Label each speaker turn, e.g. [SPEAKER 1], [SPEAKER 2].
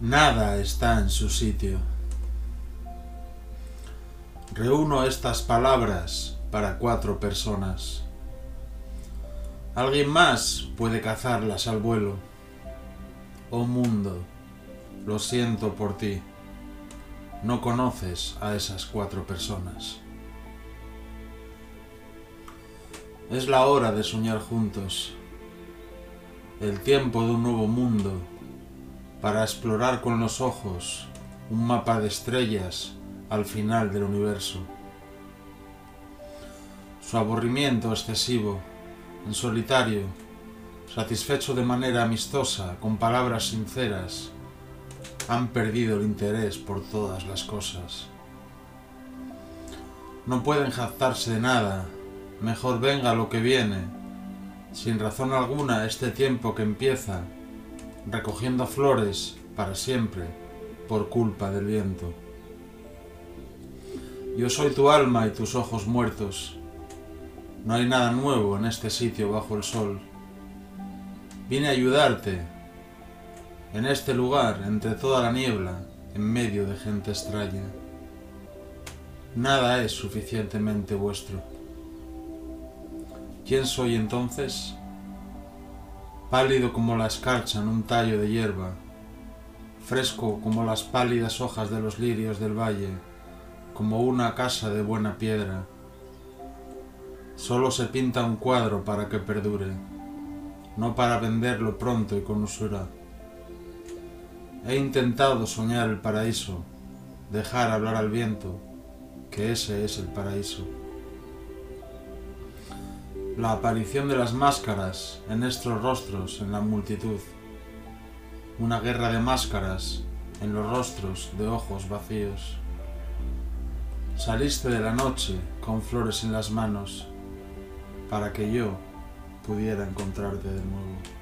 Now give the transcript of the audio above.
[SPEAKER 1] Nada está en su sitio. Reúno estas palabras para cuatro personas. Alguien más puede cazarlas al vuelo. Oh mundo, lo siento por ti. No conoces a esas cuatro personas. Es la hora de soñar juntos. El tiempo de un nuevo mundo para explorar con los ojos un mapa de estrellas al final del universo. Su aburrimiento excesivo, en solitario, satisfecho de manera amistosa, con palabras sinceras, han perdido el interés por todas las cosas. No pueden jactarse de nada, mejor venga lo que viene, sin razón alguna este tiempo que empieza, recogiendo flores para siempre por culpa del viento. Yo soy tu alma y tus ojos muertos. No hay nada nuevo en este sitio bajo el sol. Vine a ayudarte en este lugar, entre toda la niebla, en medio de gente extraña. Nada es suficientemente vuestro. ¿Quién soy entonces? Pálido como la escarcha en un tallo de hierba, fresco como las pálidas hojas de los lirios del valle, como una casa de buena piedra. Solo se pinta un cuadro para que perdure, no para venderlo pronto y con usura. He intentado soñar el paraíso, dejar hablar al viento, que ese es el paraíso la aparición de las máscaras en estos rostros en la multitud, una guerra de máscaras en los rostros de ojos vacíos. Saliste de la noche con flores en las manos para que yo pudiera encontrarte de nuevo.